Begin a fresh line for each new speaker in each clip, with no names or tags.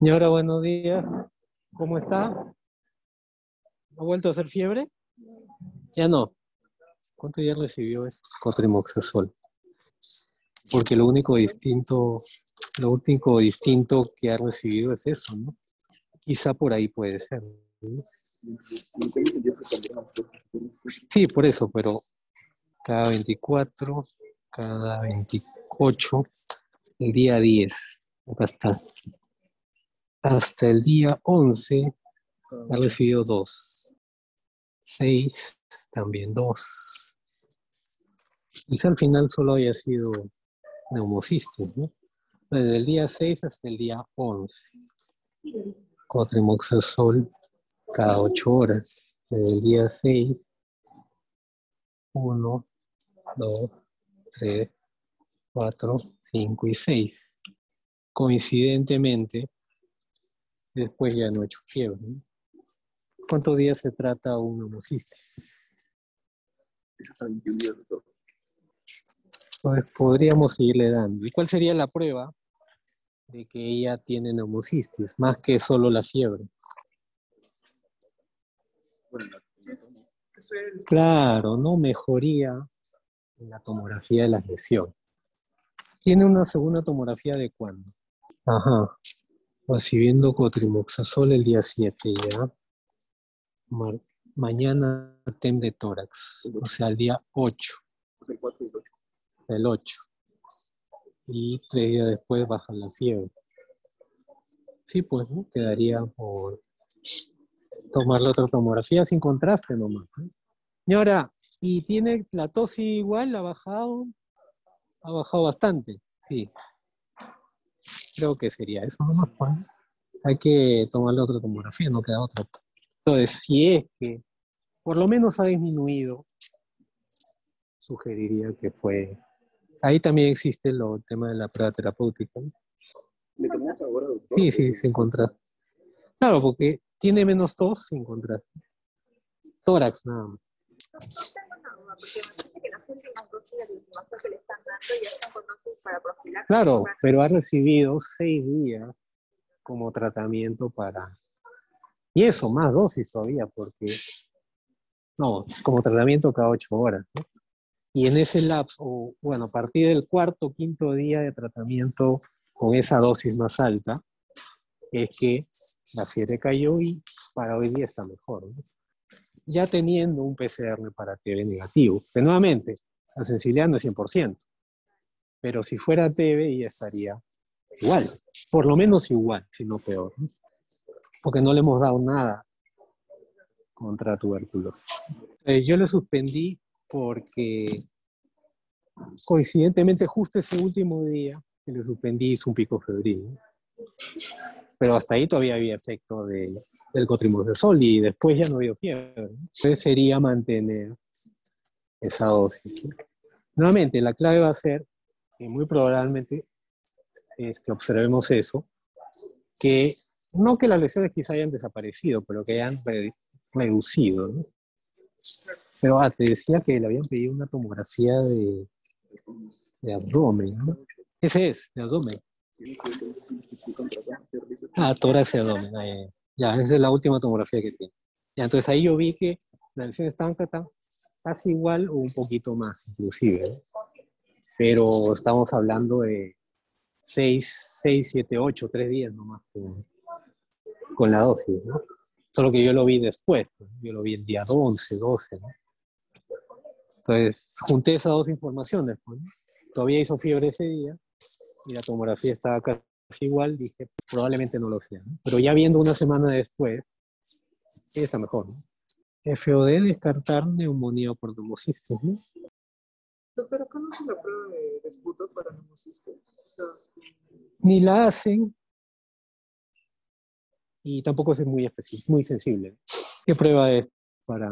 Señora, buenos días. ¿Cómo está? ¿Ha vuelto a hacer fiebre? Ya no. ¿Cuánto ya recibió es cotrimoxazol? Porque lo único distinto, lo único distinto que ha recibido es eso, ¿no? Quizá por ahí puede ser. ¿no? Sí, por eso, pero cada 24, cada 28, el día 10. Acá está. Hasta el día 11 ha recibido dos. 6, también dos. Quizá al final solo haya sido neumocistis, ¿no? Desde el día 6 hasta el día 11. Cotrimoxazol cada 8 horas. Desde el día 6, 1, 2, 3, 4, 5 y 6. Coincidentemente, después ya no he hecho fiebre. ¿Cuántos días se trata un neumocistis? Pues podríamos seguirle dando. ¿Y cuál sería la prueba de que ella tiene neumocistis, más que solo la fiebre? Claro, ¿no? Mejoría en la tomografía de las lesiones. ¿Tiene una segunda tomografía de cuándo? Ajá. Recibiendo cotrimoxazol el día 7 ya. Mañana TEM de tórax, o sea, el día 8. El 8. Y tres días después baja la fiebre. Sí, pues, ¿no? Quedaría por tomar la otra tomografía sin contraste nomás. ¿no? Señora, ¿y tiene la tos igual? ¿Ha bajado? Ha bajado bastante, sí. Creo que sería eso nomás, pues. ¿no? Hay que tomar la otra tomografía, no queda otra. Entonces, si es que por lo menos ha disminuido, sugeriría que fue... Ahí también existe lo, el tema de la prueba terapéutica. ¿no?
¿Le tomamos ahora, doctor?
Sí, sí, sin contraste. Claro, porque tiene menos tos sin contraste. Tórax nada más. Claro, pero ha recibido seis días como tratamiento para... Y eso, más dosis todavía, porque... No, como tratamiento cada ocho horas. ¿no? Y en ese lapso, bueno, a partir del cuarto quinto día de tratamiento con esa dosis más alta, es que la fiebre cayó y para hoy día está mejor. ¿no? Ya teniendo un PCR para TB negativo, que nuevamente, la sensibilidad no es 100%, pero si fuera TB ya estaría igual, por lo menos igual, si no peor, ¿no? porque no le hemos dado nada contra tuberculosis. Eh, yo le suspendí porque coincidentemente justo ese último día que le suspendí hizo un pico febril. ¿no? Pero hasta ahí todavía había efecto de, del cotrimoxazol y después ya no había fiebre. Entonces sería mantener esa dosis. Nuevamente, la clave va a ser que muy probablemente este, observemos eso, que no que las lesiones quizá hayan desaparecido, pero que hayan re- reducido. ¿no? Pero ah, te decía que le habían pedido una tomografía de, de abdomen, ¿no? Ese es, de abdomen. Ah, tórax y abdomen. ah, ya, ya. Esa es la última tomografía que tiene. Ya, entonces ahí yo vi que las lesiones estaban cata- casi igual o un poquito más, inclusive. ¿no? Pero estamos hablando de 6, 6, 7, 8, 3 días nomás con, con la dosis, ¿no? Solo que yo lo vi después, pues, yo lo vi el día 11, 12, ¿no? Entonces, junté esas dos informaciones, pues, ¿no? Todavía hizo fiebre ese día y la tomografía estaba casi igual, dije, probablemente no lo sea, ¿no? Pero ya viendo una semana después, está mejor, ¿no? FOD, descartar neumonía por neumocistis, ¿no?
Doctor, ¿acá no se la prueba de disputa para neumocistis? O sea,
Ni la hacen y tampoco es muy específico, muy sensible. ¿Qué prueba es para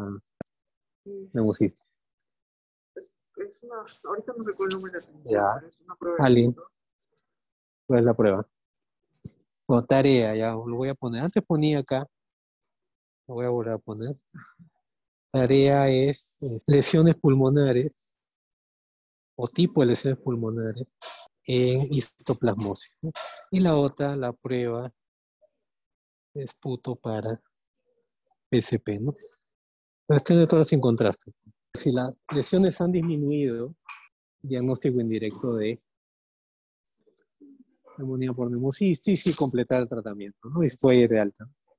neumocistis?
es, es una, ahorita no recuerdo el nombre de la atención,
Ya.
pero es una prueba.
¿Cuál es la prueba? O tarea, ya lo voy a poner. Antes ponía acá, lo voy a volver a poner. Tarea es eh, lesiones pulmonares o tipo de lesiones pulmonares en histoplasmosis. ¿no? Y la otra, la prueba esputo para PSP, ¿no? Pero este método sin contraste. Si las lesiones han disminuido, diagnóstico indirecto de neumonía por neumocistis y completar el tratamiento, ¿no? Y puede ir de alta.